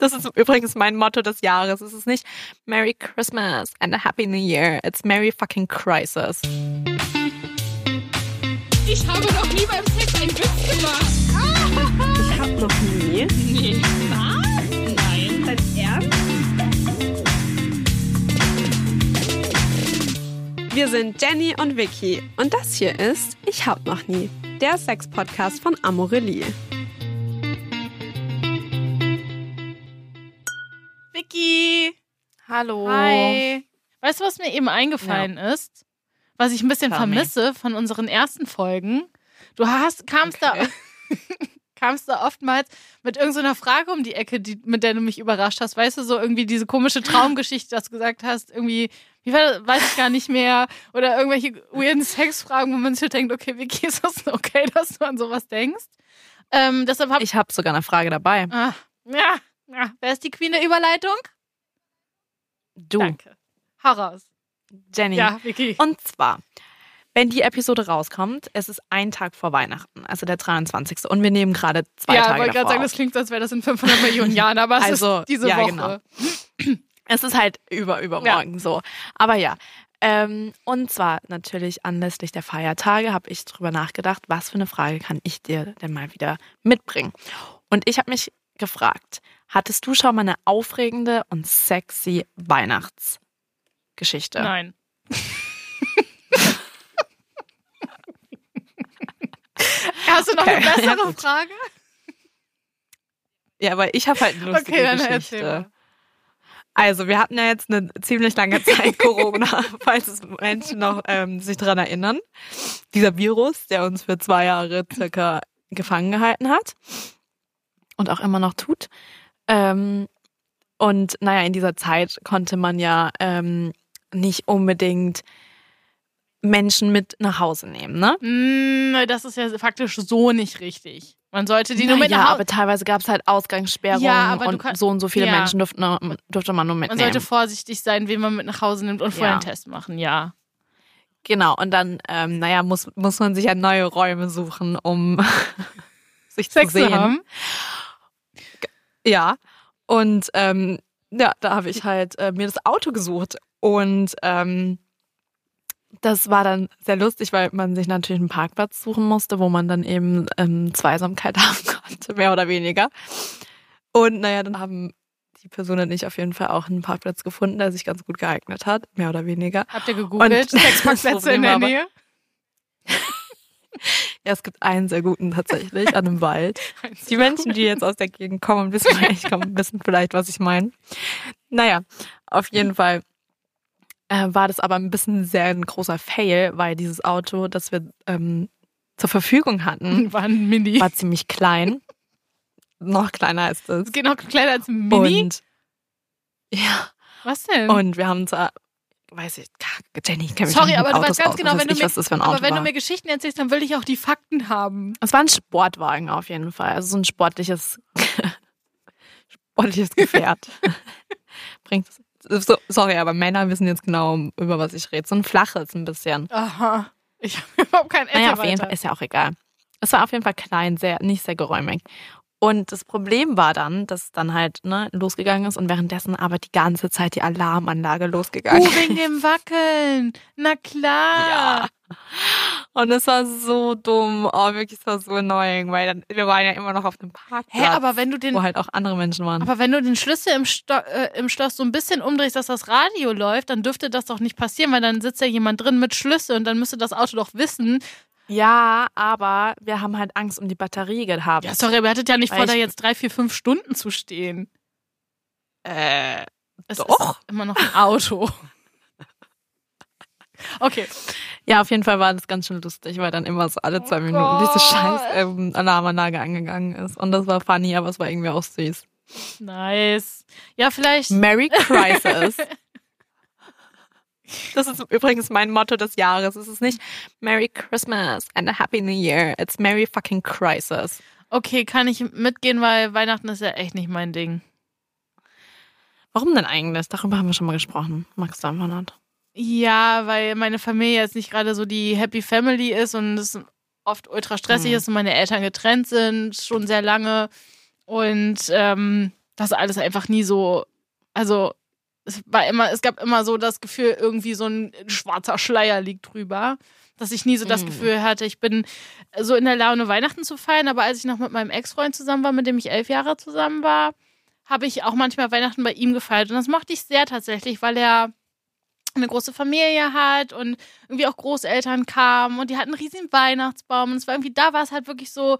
Das ist übrigens mein Motto des Jahres. Es ist nicht Merry Christmas and a Happy New Year. It's Merry fucking Crisis. Ich habe noch nie beim Sex einen Witz gemacht. Ich hab noch nie. Nee. Was? Nein. Dein Ernst? Wir sind Jenny und Vicky und das hier ist Ich hab noch nie, der Sex-Podcast von Amorelie. Vicky! Hallo. Hi! Weißt du, was mir eben eingefallen ist? Was ich ein bisschen Tell me. vermisse von unseren ersten Folgen? Du hast, kamst Okay. da. kamst da oftmals mit irgendeiner Frage um die Ecke, die, mit der du mich überrascht hast. Weißt du, so irgendwie diese komische Traumgeschichte, dass du gesagt hast, irgendwie, wie war, weiß ich gar nicht mehr. Oder irgendwelche weirden Sexfragen, wo man sich denkt, okay, Vicky, ist das okay, dass du an sowas denkst? Ähm, deshalb hab Ich habe sogar eine Frage dabei. Ah, ja, ja. Wer ist die Queen der Überleitung? Du, Danke. Hau raus. Jenny. Ja, Vicky. Und zwar, wenn die Episode rauskommt, es ist ein Tag vor Weihnachten, also der 23. Und wir nehmen gerade zwei ja, Tage wollte gerade sagen, das klingt, als wäre das in 500 Millionen Jahren, aber es Also, ist diese ja, Woche. genau. Es ist halt über, übermorgen so. Aber ja. Ähm, und zwar natürlich anlässlich der Feiertage habe ich drüber nachgedacht, was für eine Frage kann ich dir denn mal wieder mitbringen. Und ich habe mich gefragt, hattest du schon mal eine aufregende und sexy Weihnachtsgeschichte? Nein. Hast du noch Okay, eine bessere. Frage? Ja, aber ich habe halt eine lustige Okay, dann Geschichte. erzähl. Also, wir hatten ja jetzt eine ziemlich lange Zeit Corona, falls es Menschen noch ähm, sich dran erinnern. Dieser Virus, der uns für zwei Jahre circa gefangen gehalten hat und auch immer noch tut. Ähm, und naja, in dieser Zeit konnte man ja ähm, nicht unbedingt Menschen mit nach Hause nehmen, ne? Mm, das ist ja faktisch so nicht richtig. Man sollte die nur mit ja, nach aber Hause. teilweise gab es halt Ausgangssperrungen Ja, aber und kann- so und so viele ja. Menschen durften, durfte man nur Man mitnehmen. sollte vorsichtig sein, wen man mit nach Hause nimmt und vorher Ja. einen Test machen, ja. Genau, und dann, ähm, naja, muss, muss man sich ja neue Räume suchen, um sich Sex zu zu sehen. haben. Ja. Und ähm, ja, da habe ich halt äh, mir das Auto gesucht. Und ähm, das war dann sehr lustig, weil man sich natürlich einen Parkplatz suchen musste, wo man dann eben ähm, Zweisamkeit haben konnte, mehr oder weniger. Und naja, dann haben die Person und ich auf jeden Fall auch einen Parkplatz gefunden, der sich ganz gut geeignet hat, mehr oder weniger. Habt ihr gegoogelt? Das Problem in der Nähe? Ja, es gibt einen sehr guten tatsächlich an einem Wald. Die Menschen, die jetzt aus der Gegend kommen und wissen, woher ich komme, wissen vielleicht, was ich meine. Naja, auf jeden Fall äh, war das aber ein bisschen sehr ein großer Fail, weil dieses Auto, das wir ähm, zur Verfügung hatten, War ein Mini. war ziemlich klein. Noch kleiner als das. Es geht noch kleiner als ein Mini. Und ja, Was denn? und wir haben zwar, weiß ich, Jenny, ich kenn mich Sorry, aber du Autos weißt ganz aus. genau, wenn du ich, mir, aber wenn du mir Geschichten erzählst, dann will ich auch die Fakten haben. Es war ein Sportwagen auf jeden Fall. Also so ein sportliches, sportliches Gefährt. Bringt so, sorry, aber Männer wissen jetzt genau, über was ich rede. So ein flaches ein bisschen. Aha. Ich habe überhaupt kein Essen Naja, auf jeden. Fall ist ja auch egal. Es war auf jeden Fall klein, sehr, nicht sehr geräumig. Und das Problem war dann, dass dann halt ne, losgegangen ist und währenddessen aber die ganze Zeit die Alarmanlage losgegangen Oh, wegen dem Wackeln. Na klar. Ja. Und es war so dumm. Oh, wirklich, es war so annoying, weil dann, wir waren ja immer noch auf dem Parkplatz. Hä, aber wenn du den, wo halt auch andere Menschen waren. aber wenn du den Schlüssel im, Sto äh, im Schloss so ein bisschen umdrehst, dass das Radio läuft, dann dürfte das doch nicht passieren, weil dann sitzt ja jemand drin mit Schlüssel und dann müsste das Auto doch wissen. Ja, aber wir haben halt Angst um die Batterie gehabt. Ja, sorry, aber ihr hattet ja nicht Weil vor, da jetzt drei, vier, fünf Stunden zu stehen. Äh, Es Doch. ist immer noch ein Auto. Okay. ja, auf jeden Fall war das ganz schön lustig, weil dann immer so alle zwei Oh Minuten diese Gott. scheiß ähm, Alarmanlage angegangen ist. Und das war funny, aber es war irgendwie auch süß. Nice. Ja, vielleicht. Merry Crisis. Das ist übrigens mein Motto des Jahres. Es ist nicht Merry Christmas and a Happy New Year. It's Merry fucking Crisis. Okay, kann ich mitgehen, weil Weihnachten ist ja echt nicht mein Ding. Warum denn eigentlich? Darüber haben wir schon mal gesprochen. Magst du einfach nicht? Ja, weil meine Familie jetzt nicht gerade so die Happy Family ist und es oft ultra stressig Mhm. ist und meine Eltern getrennt sind, schon sehr lange. Und ähm, das alles einfach nie so, also es war immer, es gab immer so das Gefühl, irgendwie so ein schwarzer Schleier liegt drüber. Dass ich nie so das Mhm. Gefühl hatte, ich bin so in der Laune, Weihnachten zu feiern. Aber als ich noch mit meinem Ex-Freund zusammen war, mit dem ich elf Jahre zusammen war, habe ich auch manchmal Weihnachten bei ihm gefeiert. Und das mochte ich sehr tatsächlich, weil er eine große Familie hat und irgendwie auch Großeltern kamen und die hatten einen riesigen Weihnachtsbaum. Und es war irgendwie, da war es halt wirklich so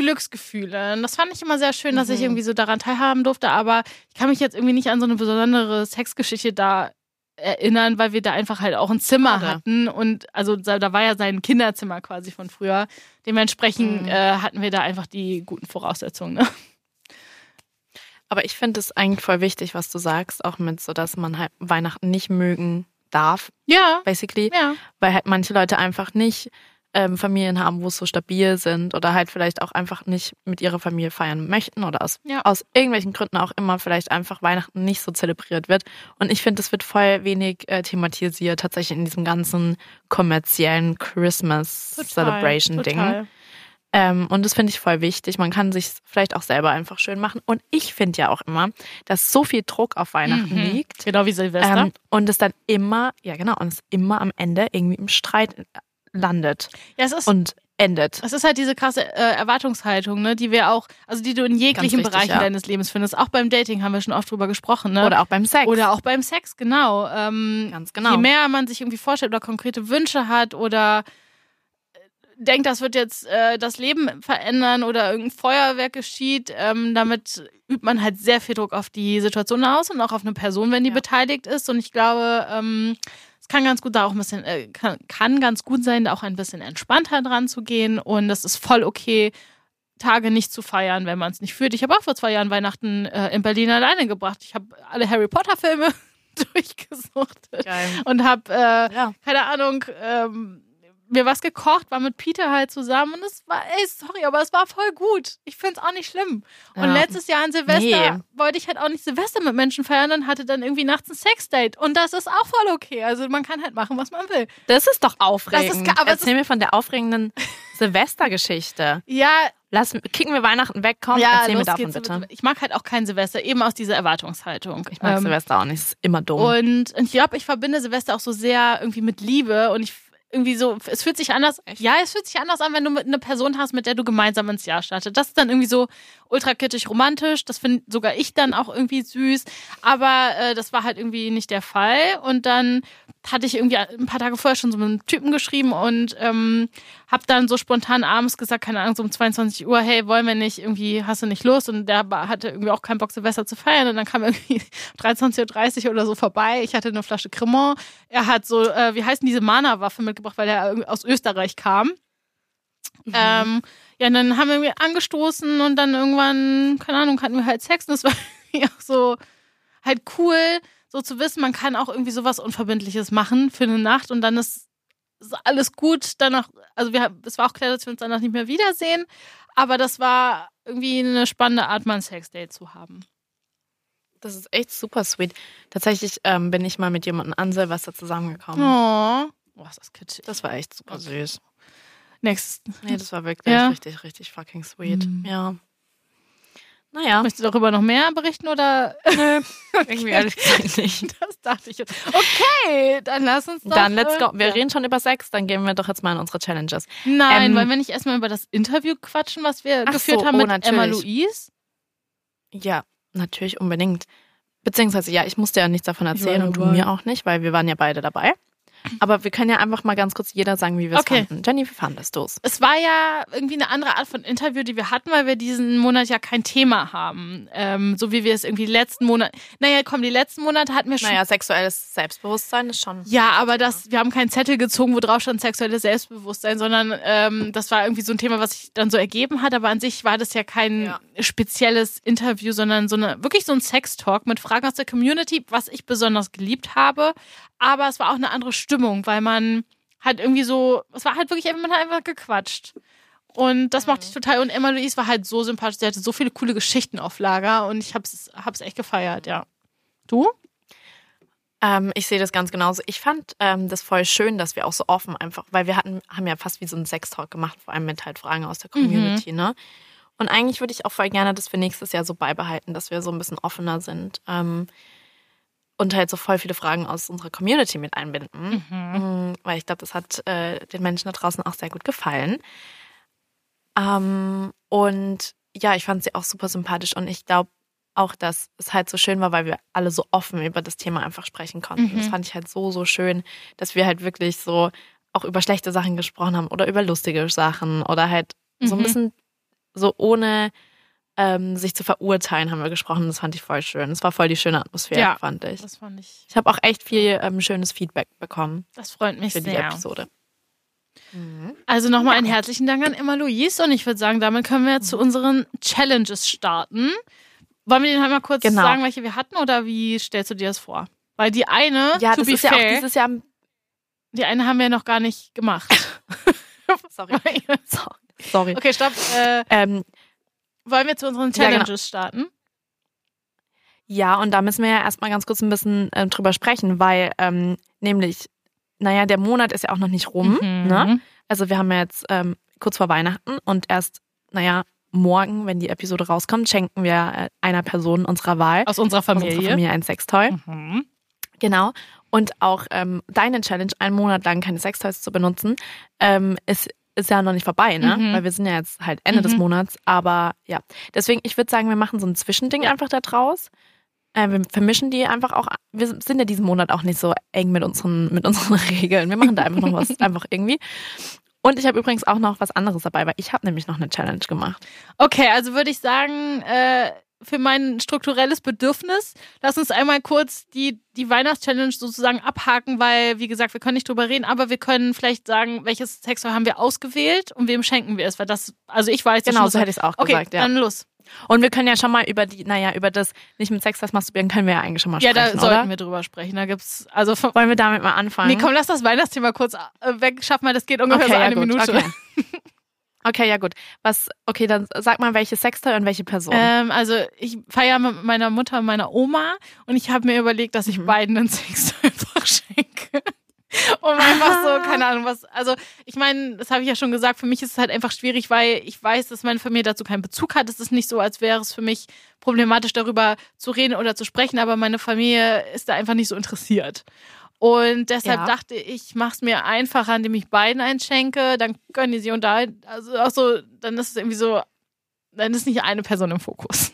Glücksgefühle. Und das fand ich immer sehr schön, dass ich Mhm. irgendwie so daran teilhaben durfte. Aber ich kann mich jetzt irgendwie nicht an so eine besondere Sexgeschichte da erinnern, weil wir da einfach halt auch ein Zimmer Schade. hatten und also da, da war ja sein Kinderzimmer quasi von früher. Dementsprechend Mhm. äh, hatten wir da einfach die guten Voraussetzungen. Ne? Aber ich finde es eigentlich voll wichtig, was du sagst, auch mit so, dass man halt Weihnachten nicht mögen darf, Ja, basically. ja. Weil halt manche Leute einfach nicht ähm, Familien haben, wo es so stabil sind oder halt vielleicht auch einfach nicht mit ihrer Familie feiern möchten oder aus, Ja. aus irgendwelchen Gründen auch immer vielleicht einfach Weihnachten nicht so zelebriert wird. Und ich finde, es wird voll wenig äh, thematisiert, tatsächlich in diesem ganzen kommerziellen Christmas Celebration Ding. Ähm, und das finde ich voll wichtig. Man kann sich vielleicht auch selber einfach schön machen. Und ich finde ja auch immer, dass so viel Druck auf Weihnachten Mhm. liegt. Genau wie Silvester. Ähm, und es dann immer, ja genau, und es immer am Ende irgendwie im Streit landet ja, es ist und endet. Es ist halt diese krasse äh, Erwartungshaltung, ne, die wir auch, also die du in jeglichen richtig, Bereichen ja. deines Lebens findest. Auch beim Dating haben wir schon oft drüber gesprochen, ne? Oder auch beim Sex. Oder auch beim Sex, genau. Ähm, Ganz genau. Je mehr man sich irgendwie vorstellt oder konkrete Wünsche hat oder äh, denkt, das wird jetzt äh, das Leben verändern oder irgendein Feuerwerk geschieht, ähm, damit übt man halt sehr viel Druck auf die Situation aus und auch auf eine Person, wenn die Ja. beteiligt ist. Und ich glaube, ähm, kann ganz gut da auch ein bisschen, äh, kann, kann ganz gut sein, da auch ein bisschen entspannter dran zu gehen. Und das ist voll okay, Tage nicht zu feiern, wenn man es nicht fühlt. Ich habe auch vor zwei Jahren Weihnachten äh, in Berlin alleine gebracht. Ich habe alle Harry Potter Filme durchgesucht Geil. und habe, äh, Ja. keine Ahnung, ähm, mir was gekocht, war mit Peter halt zusammen und es war, ey, sorry, aber es war voll gut. Ich finde es auch nicht schlimm. Und Ja. letztes Jahr an Silvester Nee. wollte ich halt auch nicht Silvester mit Menschen feiern und hatte dann irgendwie nachts ein Sexdate. Und das ist auch voll okay. Also man kann halt machen, was man will. Das ist doch aufregend. Das ist Erzähl mir von der aufregenden Silvestergeschichte. Ja, Lass, kicken wir Weihnachten weg, komm, ja, erzähl mir davon geht's. bitte. Ich mag halt auch kein Silvester, eben aus dieser Erwartungshaltung. Ich mag Ähm, Silvester auch nicht, ist immer dumm. Und, und ich glaube, ich verbinde Silvester auch so sehr irgendwie mit Liebe und ich irgendwie so, es fühlt sich anders, ja, es fühlt sich anders an, wenn du mit eine Person hast, mit der du gemeinsam ins Jahr startet. Das ist dann irgendwie so ultra kitschig romantisch, das finde sogar ich dann auch irgendwie süß, aber äh, das war halt irgendwie nicht der Fall und dann hatte ich irgendwie ein paar Tage vorher schon so mit einem Typen geschrieben und ähm, hab dann so spontan abends gesagt, keine Ahnung, so um 22 Uhr, hey, wollen wir nicht, irgendwie hast du nicht Lust und der hatte irgendwie auch keinen Bock, Silvester zu feiern und dann kam irgendwie 23.30 Uhr oder so vorbei. Ich hatte eine Flasche Cremant. Er hat so, äh, wie heißen diese Mana-Waffe mitgebracht, weil er aus Österreich kam. Ähm, ja, und dann haben wir irgendwie angestoßen und dann irgendwann, keine Ahnung, hatten wir halt Sex und das war auch so halt cool, so zu wissen, man kann auch irgendwie sowas Unverbindliches machen für eine Nacht und dann ist, ist alles gut. Danach, also wir, es war auch klar, dass wir uns danach nicht mehr wiedersehen, aber das war irgendwie eine spannende Art, mal ein Sexdate zu haben. Das ist echt super sweet. Tatsächlich ähm, bin ich mal mit jemandem an Silvester zusammengekommen. Oh, oh ist das kitschig. Das war echt super süß. Nächstes. Nee, das war wirklich Ja. richtig, richtig fucking sweet. Mhm. Ja. Naja, Möchtest du darüber noch mehr berichten oder? nö, irgendwie ehrlich gesagt nicht. Das dachte ich. Okay, dann lass uns doch. Dann let's go. Wir ja. reden schon über Sex, dann gehen wir doch jetzt mal in unsere Challenges. Nein, Ähm, wollen wir nicht erstmal über das Interview quatschen, was wir geführt so, haben oh, mit natürlich. Emma Louise? Ja, natürlich unbedingt. Beziehungsweise, ja, ich musste ja nichts davon erzählen und du mir auch nicht, weil wir waren ja beide dabei. Aber wir können ja einfach mal ganz kurz jeder sagen, wie wir es Okay. fanden. Jenny, wie fandest du es? Es war ja irgendwie eine andere Art von Interview, die wir hatten, weil wir diesen Monat ja kein Thema haben. Ähm, so wie wir es irgendwie die letzten Monate. Naja, komm, die letzten Monate hatten wir schon. Naja, sexuelles Selbstbewusstsein ist schon. Ja, aber das, wir haben keinen Zettel gezogen, wo drauf stand sexuelles Selbstbewusstsein, sondern ähm, das war irgendwie so ein Thema, was sich dann so ergeben hat. Aber an sich war das ja kein Ja. spezielles Interview, sondern so eine wirklich so ein Sex-Talk mit Fragen aus der Community, was ich besonders geliebt habe. Aber es war auch eine andere Stimmung, weil man halt irgendwie so, es war halt wirklich, man hat einfach gequatscht. Und das mochte ich total. Und Emma Louise war halt so sympathisch. Sie hatte so viele coole Geschichten auf Lager und ich hab's, hab's echt gefeiert, ja. Du? Ähm, ich sehe das ganz genauso. Ich fand ähm, das voll schön, dass wir auch so offen einfach, weil wir hatten, haben ja fast wie so einen Sextalk gemacht, vor allem mit halt Fragen aus der Community, ne? Und eigentlich würde ich auch voll gerne das für nächstes Jahr so beibehalten, dass wir so ein bisschen offener sind ähm, und halt so voll viele Fragen aus unserer Community mit einbinden. Mhm. Weil ich glaube, das hat äh, den Menschen da draußen auch sehr gut gefallen. Ähm, und ja, ich fand sie auch super sympathisch und ich glaube auch, dass es halt so schön war, weil wir alle so offen über das Thema einfach sprechen konnten. Mhm. Das fand ich halt so, so schön, dass wir halt wirklich so auch über schlechte Sachen gesprochen haben oder über lustige Sachen oder halt so ein Mhm. bisschen so ohne ähm, sich zu verurteilen haben wir gesprochen. Das fand ich voll schön. Es war voll die schöne Atmosphäre, Ja. fand ich. Das fand ich, Ich habe auch echt viel ähm, schönes Feedback bekommen das freut mich für die sehr. Episode. Also nochmal einen herzlichen Dank an Emma Louise und ich würde sagen, damit können wir zu unseren Challenges starten. Wollen wir den halt mal kurz Genau. sagen, welche wir hatten oder wie stellst du dir das vor? Weil die eine, Ja, to das be ist ja auch fair, dieses Jahr. die eine haben wir noch gar nicht gemacht. Sorry. Sorry. okay, stopp. Äh, Ähm, wollen wir zu unseren Ja, genau. Challenges starten? Ja, und da müssen wir ja erstmal ganz kurz ein bisschen ähm, drüber sprechen, weil ähm, nämlich, naja, der Monat ist ja auch noch nicht rum. Mhm. Ne? Also wir haben ja jetzt ähm, kurz vor Weihnachten und erst, naja, morgen, wenn die Episode rauskommt, schenken wir äh, einer Person unserer Wahl, Aus unserer aus unserer Familie. Familie ein Sextoy. Mhm. Genau. Und auch ähm, deine Challenge, einen Monat lang keine Sextoys zu benutzen, ähm, ist, ist ja noch nicht vorbei, ne? Mhm. Weil wir sind ja jetzt halt Ende des Mhm. Monats. Aber ja, deswegen, ich würde sagen, wir machen so ein Zwischending einfach da draus. Äh, wir vermischen die einfach auch. Wir sind ja diesen Monat auch nicht so eng mit unseren, mit unseren Regeln. Wir machen da einfach noch was, einfach irgendwie. Und ich habe übrigens auch noch was anderes dabei, weil ich habe nämlich noch eine Challenge gemacht. Okay, also würde ich sagen, äh, für mein strukturelles Bedürfnis, lass uns einmal kurz die, die Weihnachtschallenge sozusagen abhaken, weil, wie gesagt, wir können nicht drüber reden, aber wir können vielleicht sagen, welches Sextoy haben wir ausgewählt und wem schenken wir es, weil das, also ich weiß Genau, so hätte ich es auch Okay, gesagt, ja. dann los. Und wir können ja schon mal über die, naja, über das nicht mit Sex das masturbieren können wir ja eigentlich schon mal Ja, da sprechen, sollten oder? wir drüber sprechen. Da gibt's, also, von, Wollen wir damit mal anfangen? nee, komm, lass das Weihnachtsthema kurz äh, weg, schaff mal, das geht ungefähr so ja, eine gut, Minute. Okay. okay, ja gut. Was, okay, dann sag mal, welche Sextoy und welche Person. Ähm, also ich feiere mit meiner Mutter und meiner Oma und ich habe mir überlegt, dass ich Mhm. beiden einen Sextoy einfach schenke. Um einfach so, keine Ahnung, was. Also, ich meine, das habe ich ja schon gesagt, für mich ist es halt einfach schwierig, weil ich weiß, dass meine Familie dazu keinen Bezug hat. Es ist nicht so, als wäre es für mich problematisch, darüber zu reden oder zu sprechen, aber meine Familie ist da einfach nicht so interessiert. Und deshalb Ja. dachte ich, ich mache es mir einfacher, indem ich beiden einschenke, dann können die sich unterhalten. Also auch so, dann ist es irgendwie so, dann ist nicht eine Person im Fokus.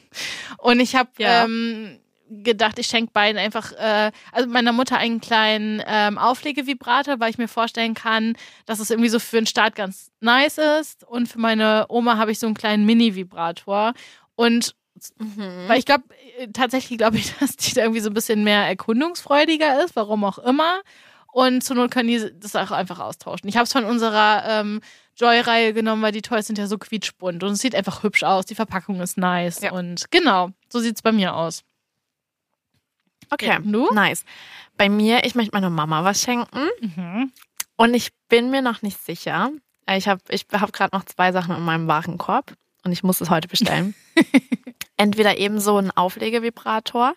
Und ich habe Ja. ähm, gedacht, ich schenke beiden einfach, äh, also meiner Mutter einen kleinen ähm, Auflegevibrator, weil ich mir vorstellen kann, dass es irgendwie so für den Start ganz nice ist. Und für meine Oma habe ich so einen kleinen Mini-Vibrator. Und Mhm. weil ich glaube, tatsächlich glaube ich, dass die da irgendwie so ein bisschen mehr erkundungsfreudiger ist, warum auch immer. Und zur Not können die das auch einfach austauschen. Ich habe es von unserer ähm, Joy-Reihe genommen, weil die Toys sind ja so quietschbunt und es sieht einfach hübsch aus. Die Verpackung ist nice. Ja. Und genau, so sieht's bei mir aus. Okay, Du? nice. Bei mir, ich möchte meiner Mama was schenken Mhm. und ich bin mir noch nicht sicher. Äh, Ich habe ich hab gerade noch zwei Sachen in meinem Warenkorb und ich muss es heute bestellen. Entweder eben so ein Auflegevibrator,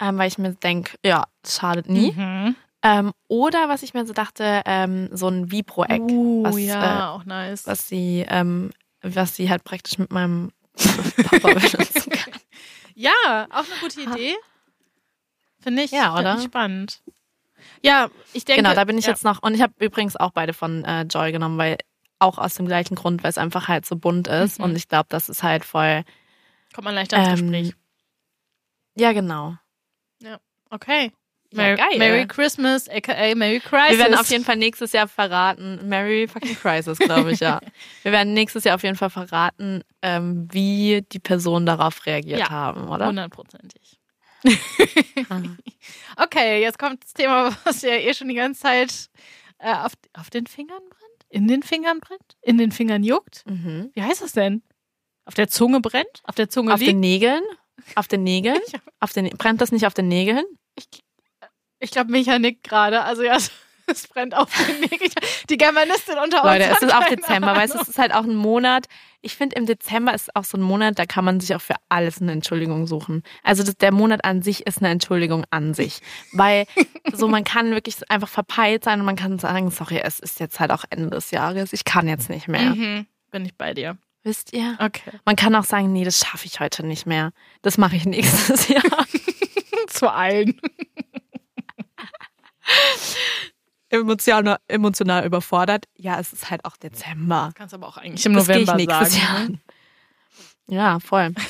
ähm, weil ich mir denke, ja, das schadet nie. Mhm. Ähm, oder was ich mir so dachte, ähm, so ein Vibro-Eck, Uh, was, ja, äh, auch nice. was sie, ähm, was sie halt praktisch mit meinem Papa benutzen kann. Ja, auch eine gute Idee. Finde ich, Ja, oder? ich spannend. Ja, ich denke. Genau, da bin ich ja. jetzt noch. Und ich habe übrigens auch beide von äh, Joy genommen, weil auch aus dem gleichen Grund, weil es einfach halt so bunt ist. Mhm. Und ich glaube, das ist halt voll. Kommt man leichter ins Ähm, Gespräch. Ja, genau. Okay. Ja, Merry, geil. Merry Christmas, aka Merry Crisis. Wir werden auf jeden Fall nächstes Jahr verraten, Merry fucking Crisis, glaube ich, ja. Wir werden nächstes Jahr auf jeden Fall verraten, ähm, wie die Personen darauf reagiert Ja. haben, oder? Hundertprozentig. Okay, jetzt kommt das Thema, was ja eh schon die ganze Zeit äh, auf, auf den Fingern brennt? In den Fingern brennt? In den Fingern juckt? Mhm. Wie heißt das denn? Auf der Zunge brennt? Auf der Zunge Auf liegt? den Nägeln? Auf den Nägeln? Ich, Auf den, brennt das nicht auf den Nägeln? ich glaube, Micha nickt gerade. Also ja, es brennt auf den Nägeln. Die Germanistin unter Leute, uns. es ist auch Dezember, weißt du, es ist halt auch ein Monat. Ich finde, im Dezember ist auch so ein Monat, da kann man sich auch für alles eine Entschuldigung suchen. Also das, der Monat an sich ist eine Entschuldigung an sich. Weil so man kann wirklich einfach verpeilt sein und man kann sagen, sorry, es ist jetzt halt auch Ende des Jahres, ich kann jetzt nicht mehr. Mhm, bin ich bei dir. Wisst ihr? Okay. Man kann auch sagen, nee, das schaffe ich heute nicht mehr. Das mache ich nächstes Jahr. Zu allen. Emotional, emotional überfordert. Ja, es ist halt auch Dezember. Kannst aber auch eigentlich im Das ich November nächstes sagen. Jahr. ne? Ja, voll.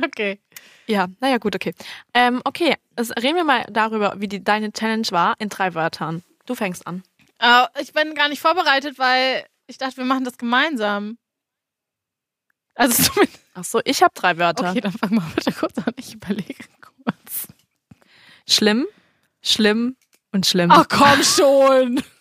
Okay. Ja, naja, gut, okay. Ähm, okay, also reden wir mal darüber, wie die, deine Challenge war in drei Wörtern. Du fängst an. Äh, ich bin gar nicht vorbereitet, weil ich dachte, wir machen das gemeinsam. Also zumindest. Ach so, ich habe drei Wörter. Okay, dann fang mal bitte kurz an. Ich überlege kurz. Schlimm, schlimm und schlimm. Ach komm schon.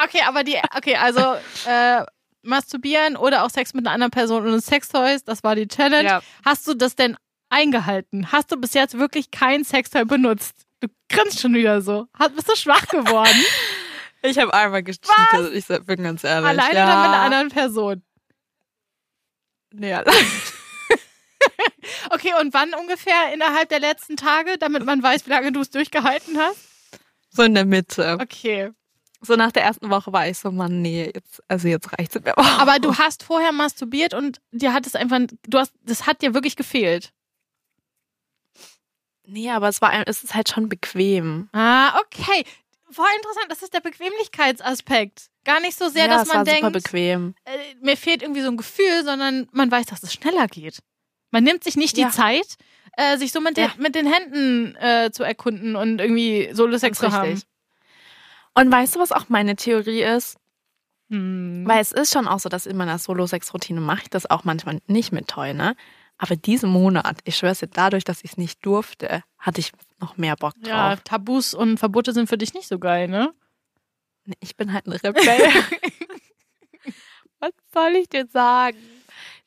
Okay, aber die, okay, also äh, masturbieren oder auch Sex mit einer anderen Person und Sextoys, das war die Challenge. Ja. Hast du das denn eingehalten? Hast du bis jetzt wirklich kein Sextoy benutzt? Du grinst schon wieder so. Hast, bist du schwach geworden? Ich habe einmal gecheatet, ich bin ganz ehrlich. Alleine ja. oder mit einer anderen Person? Nee, allein. Okay, und wann ungefähr innerhalb der letzten Tage, damit man weiß, wie lange du es durchgehalten hast? So in der Mitte. Okay. So nach der ersten Woche war ich so, Mann, nee, jetzt, also jetzt reicht's mir. Aber du hast vorher masturbiert und dir hat es einfach, du hast, das hat dir wirklich gefehlt. Nee, aber es war, es ist halt schon bequem. Ah, okay. Voll interessant, das ist der Bequemlichkeitsaspekt. Gar nicht so sehr, ja, dass es man war super denkt, bequem. äh, mir fehlt irgendwie so ein Gefühl, sondern man weiß, dass es schneller geht. Man nimmt sich nicht die Ja. Zeit, äh, sich so mit, Ja. den, mit den Händen äh, zu erkunden und irgendwie Solo-Sex zu haben. Und weißt du, was auch meine Theorie ist? Hm. Weil es ist schon auch so, dass in meiner Solo-Sex-Routine mache ich das auch manchmal nicht mit Toy, ne? Aber diesen Monat, ich schwör's dir, dadurch, dass ich es nicht durfte, hatte ich noch mehr Bock drauf. Ja, Tabus und Verbote sind für dich nicht so geil, ne? Nee, Ich bin halt ein Rebell. was soll ich dir sagen?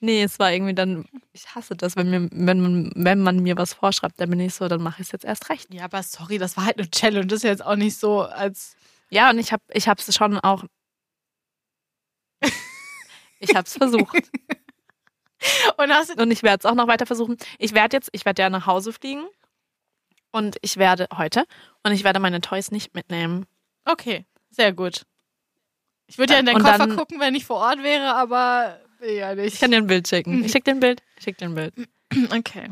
Nee, es war irgendwie dann, ich hasse das, wenn, mir, wenn, man, wenn man mir was vorschreibt, dann bin ich so, dann mache ich es jetzt erst recht. Ja, aber sorry, das war halt eine Challenge. Das ist jetzt auch nicht so, als. Ja, und ich habe ich es schon auch. Ich habe es versucht. Und hast. Und ich werde es auch noch weiter versuchen. Ich werde jetzt, ich werde ja nach Hause fliegen. Und ich werde heute. Und ich werde meine Toys nicht mitnehmen. Okay, sehr gut. Ich würde ja in Und Koffer dann- gucken, wenn ich vor Ort wäre, aber will ja nicht. Ich kann dir ein Bild schicken. Ich schicke dir ein Bild. Ich schicke dir ein Bild. Okay.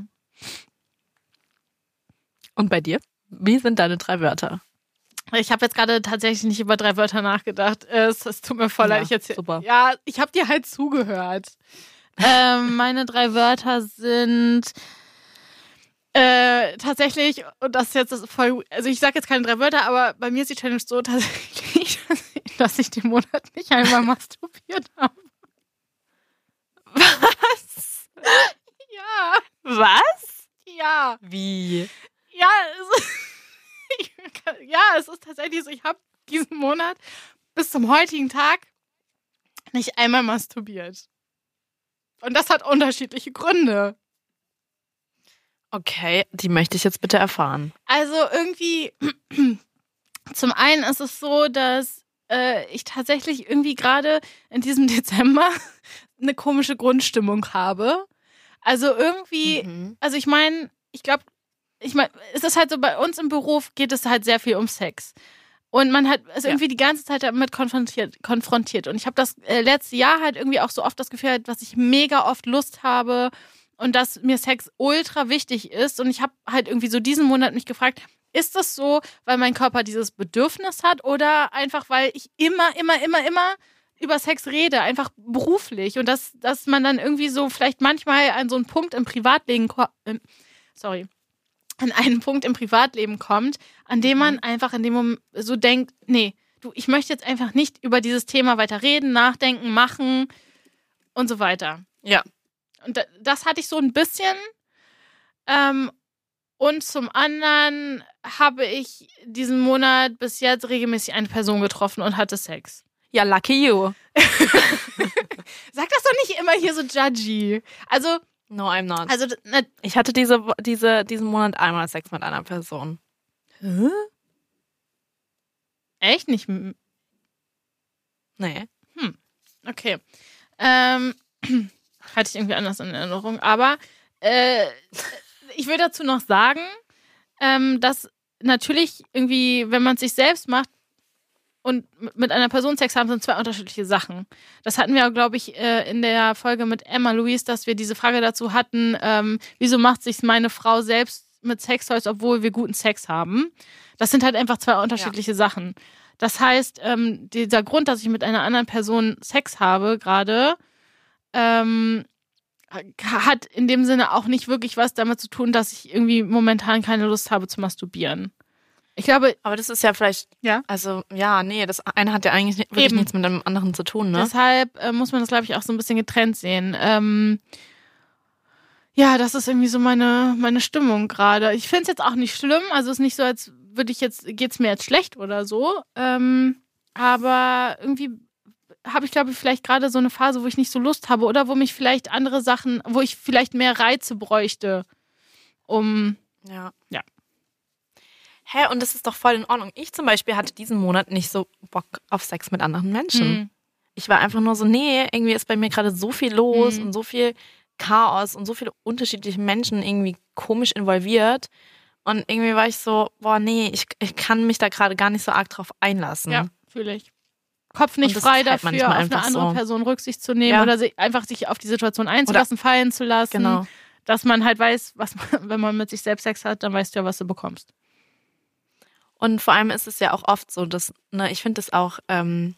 Und bei dir? Wie sind deine drei Wörter? Ich habe jetzt gerade tatsächlich nicht über drei Wörter nachgedacht. Es, es tut mir voll Ja, leid. Ich jetzt super. Ja, ich habe dir halt zugehört. ähm, meine drei Wörter sind äh, tatsächlich, und das ist jetzt voll, also ich sage jetzt keine drei Wörter, aber bei mir ist die Challenge so tatsächlich, dass ich, dass ich den Monat nicht einmal masturbiert habe. Was? Ja, Was? ja, Wie? ja, es, ich, kann- ja, es ist tatsächlich so, ich habe diesen Monat bis zum heutigen Tag nicht einmal masturbiert. Und das hat unterschiedliche Gründe. Okay, die möchte ich jetzt bitte erfahren. Also irgendwie, zum einen ist es so, dass äh, ich tatsächlich irgendwie gerade in diesem Dezember eine komische Grundstimmung habe. Also irgendwie, Mhm. also ich meine, ich glaube, ich meine, es ist halt so, bei uns im Beruf geht es halt sehr viel um Sex. Und man hat es Ja. irgendwie die ganze Zeit damit konfrontiert. konfrontiert. Und ich habe das äh, letzte Jahr halt irgendwie auch so oft das Gefühl, dass ich mega oft Lust habe und dass mir Sex ultra wichtig ist. Und ich habe halt irgendwie so diesen Monat mich gefragt, ist das so, weil mein Körper dieses Bedürfnis hat oder einfach, weil ich immer, immer, immer, immer über Sex rede, einfach beruflich und dass, dass man dann irgendwie so vielleicht manchmal an so einen Punkt im Privatleben, ähm, sorry, an einen Punkt im Privatleben kommt, an dem man einfach in dem Moment so denkt, nee, du, ich möchte jetzt einfach nicht über dieses Thema weiter reden, nachdenken, machen und so weiter. Ja. Und da, das hatte ich so ein bisschen. Ähm, und zum anderen habe ich diesen Monat bis jetzt regelmäßig eine Person getroffen und hatte Sex. Ja, lucky you. Sag das doch nicht immer hier so judgy. Also, No, I'm not. also, na, Ich hatte diese, diese, diesen Monat einmal Sex mit einer Person. echt nicht. Nee. Okay. Ähm, hatte ich irgendwie anders in Erinnerung. Aber äh, ich will dazu noch sagen, ähm, dass natürlich irgendwie, wenn man es sich selbst macht, und mit einer Person Sex haben sind zwei unterschiedliche Sachen. Das hatten wir, glaube ich, äh, in der Folge mit Emma Louise, dass wir diese Frage dazu hatten, ähm, wieso macht sich meine Frau selbst mit Sextoys, obwohl wir guten Sex haben. Das sind halt einfach zwei unterschiedliche Sachen. Das heißt, ähm, dieser Grund, dass ich mit einer anderen Person Sex habe gerade, ähm, hat in dem Sinne auch nicht wirklich was damit zu tun, dass ich irgendwie momentan keine Lust habe zu masturbieren. Ich glaube, Aber das ist ja vielleicht, Ja. also ja, nee, das eine hat ja eigentlich wirklich Eben. nichts mit dem anderen zu tun, ne? Deshalb äh, muss man das, glaube ich, auch so ein bisschen getrennt sehen. Ähm, ja, das ist irgendwie so meine, meine Stimmung gerade. Ich finde es jetzt auch nicht schlimm. Also es ist nicht so, als würde ich jetzt, geht's mir jetzt schlecht oder so. Ähm, aber irgendwie habe ich, glaube ich, vielleicht gerade so eine Phase, wo ich nicht so Lust habe oder wo mich vielleicht andere Sachen, wo ich vielleicht mehr Reize bräuchte, um. Ja. Ja. Hä, und das ist doch voll in Ordnung. Ich zum Beispiel hatte diesen Monat nicht so Bock auf Sex mit anderen Menschen. Hm. Ich war einfach nur so, nee, irgendwie ist bei mir gerade so viel los Mhm. und so viel Chaos und so viele unterschiedliche Menschen irgendwie komisch involviert. Und irgendwie war ich so, boah, nee, ich, ich kann mich da gerade gar nicht so arg drauf einlassen. Ja, fühle ich. Kopf nicht frei dafür, auf eine andere so. Person Rücksicht zu nehmen Ja. oder sich, einfach sich auf die Situation einzulassen, fallen zu lassen. Genau. Dass man halt weiß, was man, wenn man mit sich selbst Sex hat, dann weißt du ja, was du bekommst. Und vor allem ist es ja auch oft so, dass, ne, ich finde es auch, ähm,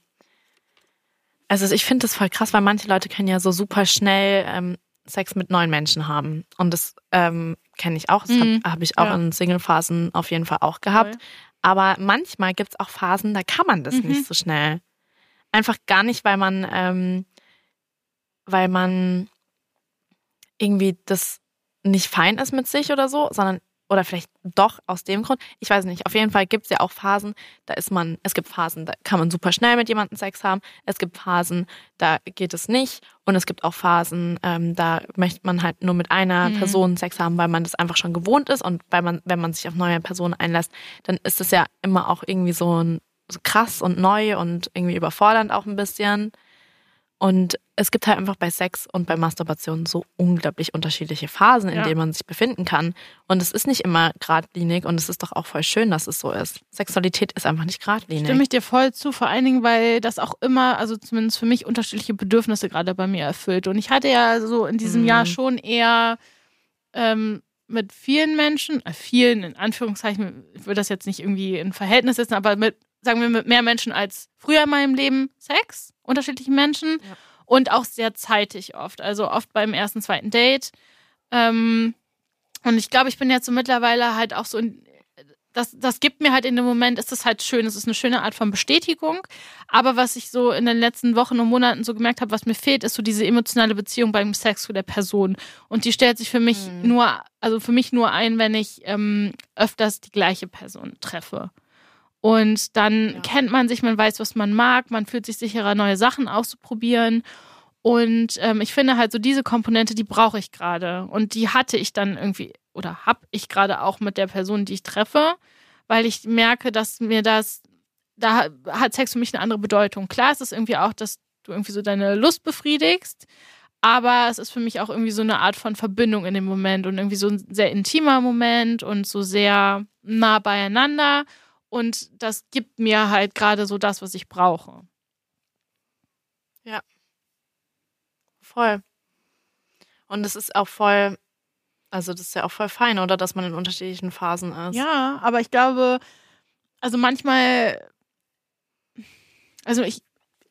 also ich finde das voll krass, weil manche Leute können ja so super schnell ähm, Sex mit neuen Menschen haben. Und das ähm, kenne ich auch. Das Mhm. habe hab ich auch Ja. in Single-Phasen auf jeden Fall auch gehabt. Voll. Aber manchmal gibt es auch Phasen, da kann man das Mhm. nicht so schnell. Einfach gar nicht, weil man, ähm, weil man irgendwie das nicht fein ist mit sich oder so, sondern oder vielleicht doch aus dem Grund. Ich weiß nicht. Auf jeden Fall gibt es ja auch Phasen, da ist man, es gibt Phasen, da kann man super schnell mit jemandem Sex haben. Es gibt Phasen, da geht es nicht. Und es gibt auch Phasen, ähm, da möchte man halt nur mit einer Mhm. Person Sex haben, weil man das einfach schon gewohnt ist. Und weil man, wenn man sich auf neue Personen einlässt, dann ist es ja immer auch irgendwie so, ein, so krass und neu und irgendwie überfordernd auch ein bisschen. Und es gibt halt einfach bei Sex und bei Masturbation so unglaublich unterschiedliche Phasen, in Ja. denen man sich befinden kann. Und es ist nicht immer geradlinig und es ist doch auch voll schön, dass es so ist. Sexualität ist einfach nicht geradlinig. Stimme ich dir voll zu, vor allen Dingen, weil das auch immer, also zumindest für mich, unterschiedliche Bedürfnisse gerade bei mir erfüllt. Und ich hatte ja so in diesem Mhm. Jahr schon eher ähm, mit vielen Menschen, äh, vielen in Anführungszeichen, ich will das jetzt nicht irgendwie in Verhältnis setzen, aber mit, sagen wir, mit mehr Menschen als früher in meinem Leben Sex, unterschiedliche Menschen Ja. und auch sehr zeitig oft, also oft beim ersten, zweiten Date. Ähm, und ich glaube, ich bin jetzt so mittlerweile halt auch so in, das, das gibt mir halt in dem Moment, ist es halt schön, es ist eine schöne Art von Bestätigung. Aber was ich so in den letzten Wochen und Monaten so gemerkt habe, was mir fehlt, ist so diese emotionale Beziehung beim Sex zu der Person. Und die stellt sich für mich Mhm. nur, also für mich nur ein, wenn ich ähm, öfters die gleiche Person treffe. Und dann Ja. kennt man sich, man weiß, was man mag, man fühlt sich sicherer, neue Sachen auszuprobieren. Und ähm, ich finde halt so diese Komponente, die brauche ich gerade. Und die hatte ich dann irgendwie oder habe ich gerade auch mit der Person, die ich treffe, weil ich merke, dass mir das, da hat Sex für mich eine andere Bedeutung. Klar, es ist irgendwie auch, dass du irgendwie so deine Lust befriedigst, aber es ist für mich auch irgendwie so eine Art von Verbindung in dem Moment und irgendwie so ein sehr intimer Moment und so sehr nah beieinander. Und das gibt mir halt gerade so das, was ich brauche. Voll. Und es ist auch voll, also das ist ja auch voll fein, oder? Dass man in unterschiedlichen Phasen ist. Ja, aber ich glaube, also manchmal, also ich,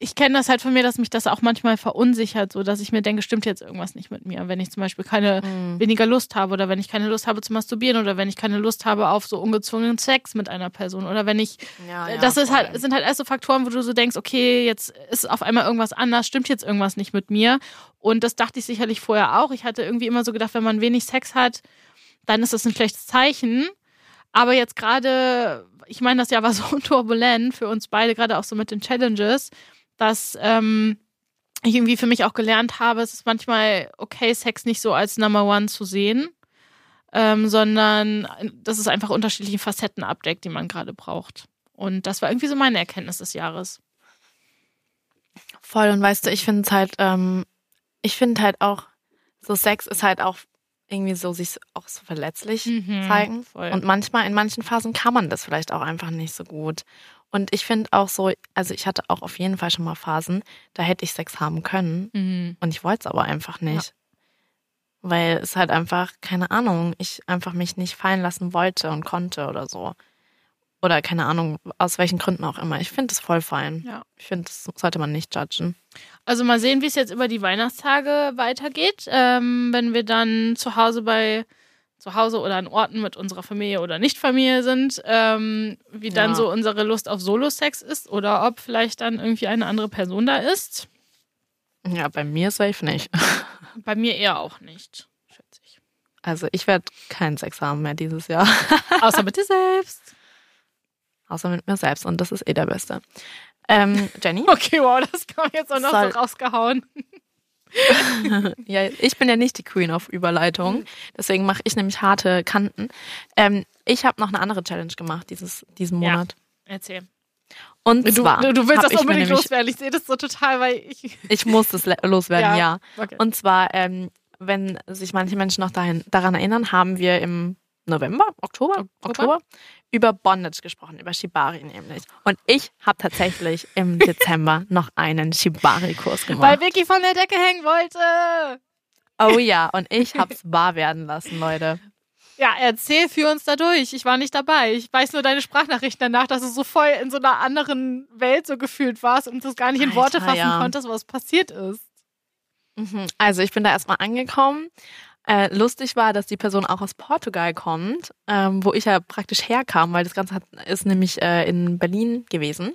ich kenne das halt von mir, dass mich das auch manchmal verunsichert, so dass ich mir denke, stimmt jetzt irgendwas nicht mit mir, wenn ich zum Beispiel keine Mhm. weniger Lust habe oder wenn ich keine Lust habe zu masturbieren oder wenn ich keine Lust habe auf so ungezwungenen Sex mit einer Person oder wenn ich Ja, ja, das ist halt, sind halt erst so Faktoren, wo du so denkst, okay, jetzt ist auf einmal irgendwas anders, stimmt jetzt irgendwas nicht mit mir. Und das dachte ich sicherlich vorher auch. Ich hatte irgendwie immer so gedacht, wenn man wenig Sex hat, dann ist das ein schlechtes Zeichen. Aber jetzt gerade, ich meine, das Jahr war so turbulent für uns beide, gerade auch so mit den Challenges, dass ähm, ich irgendwie für mich auch gelernt habe, es ist manchmal okay, Sex nicht so als Number One zu sehen, ähm, sondern dass es einfach unterschiedliche Facetten abdeckt, die man gerade braucht. Und das war irgendwie so meine Erkenntnis des Jahres. Voll. Und weißt du, ich finde es halt, ähm, ich finde halt auch, so Sex ist halt auch irgendwie so, sich auch so verletzlich Mhm, zeigen. voll. Und manchmal, in manchen Phasen kann man das vielleicht auch einfach nicht so gut. Und ich finde auch so, also ich hatte auch auf jeden Fall schon mal Phasen, da hätte ich Sex haben können Mhm. und ich wollte es aber einfach nicht. Weil es halt einfach, keine Ahnung, ich einfach mich nicht fallen lassen wollte und konnte oder so. Oder keine Ahnung, aus welchen Gründen auch immer. Ich finde es voll fein. Ja. Ich finde, das sollte man nicht judgen. Also mal sehen, wie es jetzt über die Weihnachtstage weitergeht. Ähm, wenn wir dann zu Hause bei zu Hause oder an Orten mit unserer Familie oder Nicht-Familie sind, ähm, wie dann Ja. so unsere Lust auf Solo-Sex ist oder ob vielleicht dann irgendwie eine andere Person da ist. Ja, bei mir safe nicht. Bei mir eher auch nicht, schätze ich. Also ich werde keinen Sex haben mehr dieses Jahr. Außer mit dir selbst. Außer mit mir selbst. Und das ist eh der Beste. Ähm, Jenny? Okay, wow, das kam jetzt auch noch Soll- so rausgehauen. Ja, ich bin ja nicht die Queen auf Überleitung. Deswegen mache ich nämlich harte Kanten. Ähm, ich habe noch eine andere Challenge gemacht dieses, diesen Ja. Monat. Erzähl. Und Du, zwar. du, du willst das unbedingt nämlich, loswerden. Ich sehe das so total, weil ich. Ich muss das loswerden, ja. Okay. Und zwar, ähm, wenn sich manche Menschen noch dahin, daran erinnern, haben wir im November, Oktober, Oktober? Über Bondage gesprochen, über Shibari nämlich. Und ich habe tatsächlich im Dezember noch einen Shibari-Kurs gemacht. weil Vicky von der Decke hängen wollte. oh ja, und ich habe es wahr werden lassen, Leute. Ja, erzähl für uns da durch. Ich war nicht dabei. Ich weiß nur deine Sprachnachrichten danach, dass du so voll in so einer anderen Welt so gefühlt warst und das gar nicht in Worte Alter, fassen ja. konntest, was passiert ist. Mhm. Also ich bin da erstmal angekommen. Äh, lustig war, dass die Person auch aus Portugal kommt, ähm, wo ich ja praktisch herkam, weil das Ganze hat, ist nämlich äh, in Berlin gewesen.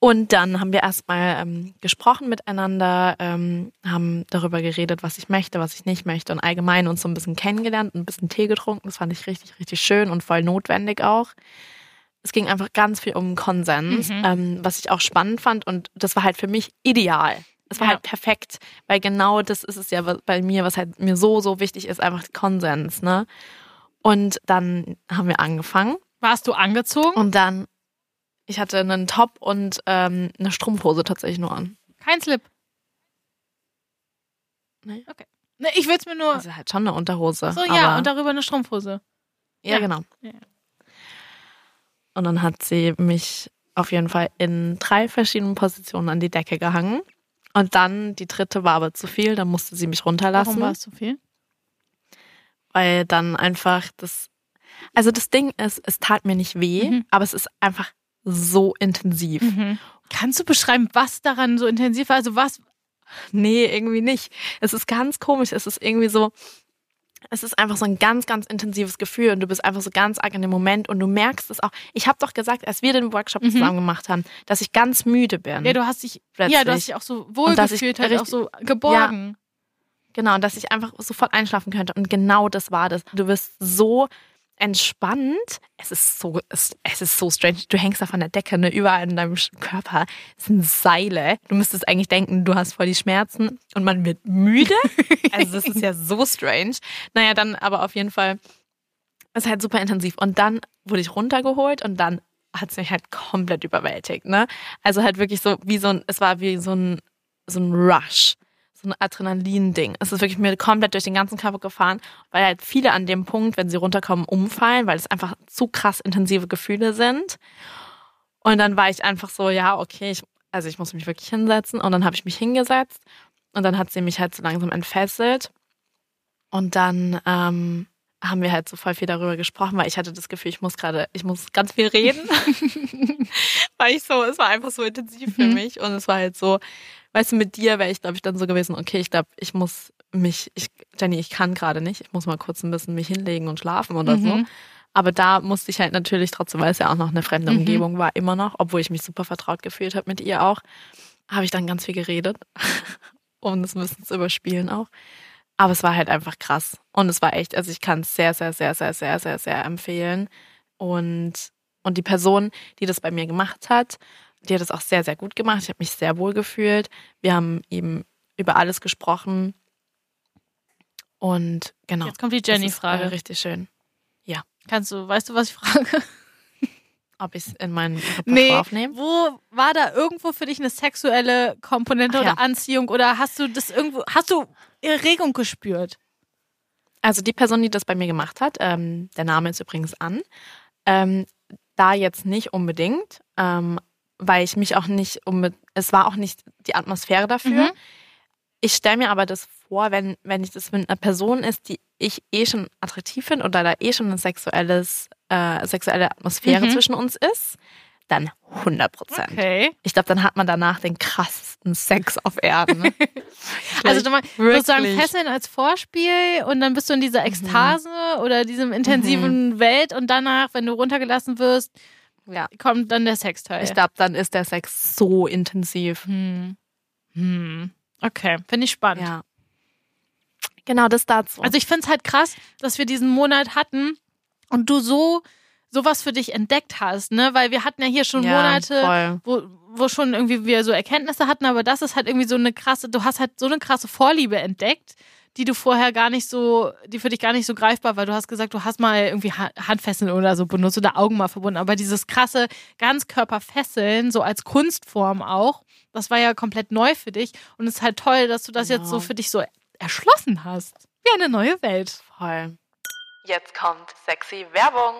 Und dann haben wir erstmal ähm, gesprochen miteinander, ähm, haben darüber geredet, was ich möchte, was ich nicht möchte und allgemein uns so ein bisschen kennengelernt, ein bisschen Tee getrunken. Das fand ich richtig, richtig schön und voll notwendig auch. Es ging einfach ganz viel um Konsens, Mhm. ähm, was ich auch spannend fand und das war halt für mich ideal. Es war Ja. halt perfekt, weil genau das ist es ja bei mir, was halt mir so, so wichtig ist, einfach Konsens, ne? Und dann haben wir angefangen Warst du angezogen? und dann, ich hatte einen Top und ähm, eine Strumpfhose tatsächlich nur an. Kein Slip. Nee. Okay. Nee, ich will es mir nur. Also halt schon eine Unterhose. so, ja, und darüber eine Strumpfhose. ja, ja. genau. Ja. Und dann hat sie mich auf jeden Fall in drei verschiedenen Positionen an die Decke gehangen. Und dann, die dritte war aber zu viel, dann musste sie mich runterlassen. Warum war es so viel? weil dann einfach das. Also das Ding ist, es tat mir nicht weh, Mhm. aber es ist einfach so intensiv. Kannst du beschreiben, was daran so intensiv war? Also was? Nee, irgendwie nicht. Es ist ganz komisch. Es ist irgendwie so. Es ist einfach so ein ganz, ganz intensives Gefühl und du bist einfach so ganz arg in dem Moment und du merkst es auch. Ich habe doch gesagt, als wir den Workshop Mhm. zusammen gemacht haben, dass ich ganz müde bin. Ja, du hast dich, Plötzlich. ja, du hast dich auch so wohl Und gefühlt, halt auch so geborgen. Genau, und dass ich einfach sofort einschlafen könnte. Und genau das war das. Du wirst so entspannt. Es ist so, es, es ist so strange. Du hängst da von der Decke, ne, überall in deinem Körper sind Seile. Du müsstest eigentlich denken, du hast voll die Schmerzen und man wird müde. Also das ist ja so strange. Naja, dann aber auf jeden Fall ist halt super intensiv. Und dann wurde ich runtergeholt und dann hat es mich halt komplett überwältigt. Ne? Also halt wirklich so wie so ein, es war wie so ein, so ein Rush so ein Adrenalin-Ding. Es ist wirklich mir komplett durch den ganzen Körper gefahren, weil halt viele an dem Punkt, wenn sie runterkommen, umfallen, weil es einfach zu krass intensive Gefühle sind. Und dann war ich einfach so, ja, okay, ich, also ich muss mich wirklich hinsetzen. Und dann habe ich mich hingesetzt und dann hat sie mich halt so langsam entfesselt. Und dann ähm, haben wir halt so voll viel darüber gesprochen, weil ich hatte das Gefühl, ich muss gerade, ich muss ganz viel reden. weil ich so, es war einfach so intensiv für Mhm. mich. Und es war halt so, weißt du, mit dir wäre ich, glaube ich, dann so gewesen, okay, ich glaube, ich muss mich, ich, Jenny, ich kann gerade nicht, ich muss mal kurz ein bisschen mich hinlegen und schlafen oder so. Mhm. Aber da musste ich halt natürlich trotzdem, weil es ja auch noch eine fremde Mhm. Umgebung war, immer noch, obwohl ich mich super vertraut gefühlt habe mit ihr auch, habe ich dann ganz viel geredet, um das ein bisschen zu überspielen auch. Aber es war halt einfach krass. Und es war echt, also ich kann es sehr, sehr, sehr, sehr, sehr, sehr, sehr empfehlen. Und, und die Person, die das bei mir gemacht hat, die hat es auch sehr, sehr gut gemacht. Ich habe mich sehr wohl gefühlt. Wir haben eben über alles gesprochen. Und genau. Jetzt kommt die Jenny-Frage. Äh, richtig schön. Kannst du, weißt du, was ich frage? Ob ich es in mein Repertoire Nee, aufnehme? wo war da irgendwo für dich eine sexuelle Komponente Ach ja. oder Anziehung oder hast du das irgendwo, hast du Erregung gespürt? Also die Person, die das bei mir gemacht hat, ähm, der Name ist übrigens Ann, ähm, da jetzt nicht unbedingt, ähm, weil ich mich auch nicht um, es war auch nicht die Atmosphäre dafür. Mhm. Ich stelle mir aber das vor, wenn, wenn ich das mit einer Person ist, die ich eh schon attraktiv finde oder da eh schon eine sexuelles, äh, sexuelle Atmosphäre Mhm. zwischen uns ist, dann 100 Prozent. Okay. Ich glaube, dann hat man danach den krassesten Sex auf Erden. Also du meinst sozusagen Fesseln als Vorspiel und dann bist du in dieser Ekstase oder diesem intensiven Welt und danach, wenn du runtergelassen wirst, ja. kommt dann der Sexteil. Ich glaube, dann ist der Sex so intensiv. Hm. Hm. Okay, finde ich spannend. Ja. Genau, das dazu. Also ich finde es halt krass, dass wir diesen Monat hatten und du so sowas für dich entdeckt hast, ne? Weil wir hatten ja hier schon ja, Monate, Voll. wo, wo schon irgendwie wir so Erkenntnisse hatten, aber das ist halt irgendwie so eine krasse, du hast halt so eine krasse Vorliebe entdeckt, die du vorher gar nicht so, die für dich gar nicht so greifbar war. Du hast gesagt, du hast mal irgendwie Ha- Handfesseln oder so benutzt oder Augen mal verbunden, aber dieses krasse Ganzkörperfesseln, so als Kunstform auch, das war ja komplett neu für dich und es ist halt toll, dass du das jetzt Genau. so für dich so erschlossen hast. Wie eine neue Welt. Voll. Jetzt kommt sexy Werbung.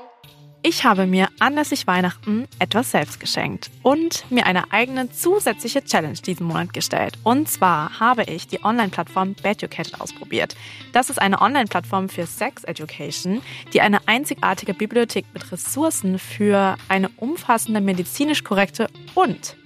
Ich habe mir anlässlich Weihnachten etwas selbst geschenkt und mir eine eigene zusätzliche Challenge diesen Monat gestellt. Und zwar habe ich die Online-Plattform Beducated ausprobiert. Das ist eine Online-Plattform für Sex Education, die eine einzigartige Bibliothek mit Ressourcen für eine umfassende medizinisch korrekte und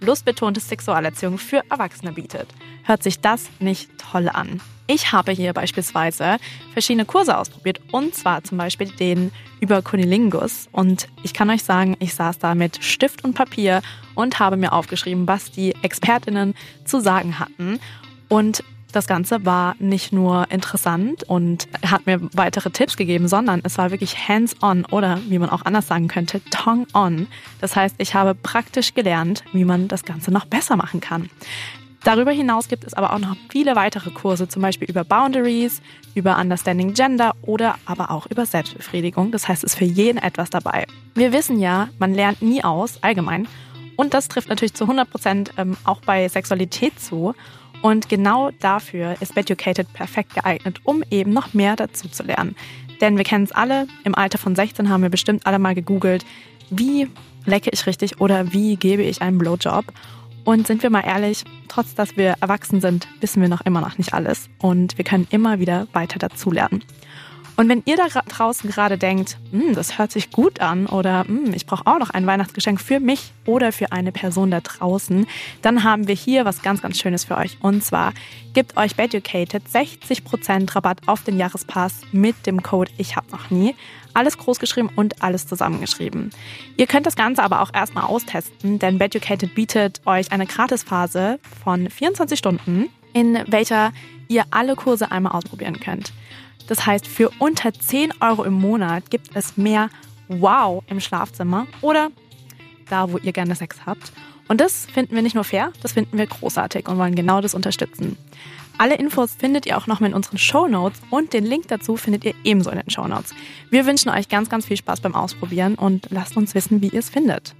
lustbetonte Sexualerziehung für Erwachsene bietet. Hört sich das nicht toll an? Ich habe hier beispielsweise verschiedene Kurse ausprobiert und zwar zum Beispiel den über Kunilingus und ich kann euch sagen, ich saß da mit Stift und Papier und habe mir aufgeschrieben, was die Expertinnen zu sagen hatten und das Ganze war nicht nur interessant und hat mir weitere Tipps gegeben, sondern es war wirklich hands-on oder wie man auch anders sagen könnte, tongue-on. Das heißt, ich habe praktisch gelernt, wie man das Ganze noch besser machen kann. Darüber hinaus gibt es aber auch noch viele weitere Kurse, zum Beispiel über Boundaries, über Understanding Gender oder aber auch über Selbstbefriedigung. Das heißt, es ist für jeden etwas dabei. Wir wissen ja, man lernt nie aus, allgemein. Und das trifft natürlich zu 100 Prozent ähm, auch bei Sexualität zu. Und genau dafür ist Beducated perfekt geeignet, um eben noch mehr dazu zu lernen. Denn wir kennen es alle, im Alter von 16 haben wir bestimmt alle mal gegoogelt, wie lecke ich richtig oder wie gebe ich einen Blowjob. Und sind wir mal ehrlich, trotz dass wir erwachsen sind, wissen wir noch immer noch nicht alles. Und wir können immer wieder weiter dazulernen. Und wenn ihr da draußen gerade denkt, "Hm, das hört sich gut an oder "Hm, ich brauche auch noch ein Weihnachtsgeschenk für mich oder für eine Person da draußen, dann haben wir hier was ganz, ganz Schönes für euch. Und zwar gibt euch Beducated 60% Rabatt auf den Jahrespass mit dem Code Ich hab noch nie. Alles großgeschrieben und alles zusammengeschrieben. Ihr könnt das Ganze aber auch erstmal austesten, denn Beducated bietet euch eine Gratisphase von 24 Stunden, in welcher ihr alle Kurse einmal ausprobieren könnt. Das heißt, für unter 10 Euro im Monat gibt es mehr Wow im Schlafzimmer oder da, wo ihr gerne Sex habt. Und das finden wir nicht nur fair, das finden wir großartig und wollen genau das unterstützen. Alle Infos findet ihr auch nochmal in unseren Show Notes und den Link dazu findet ihr ebenso in den Show Notes. Wir wünschen euch ganz, ganz viel Spaß beim Ausprobieren und lasst uns wissen, wie ihr es findet.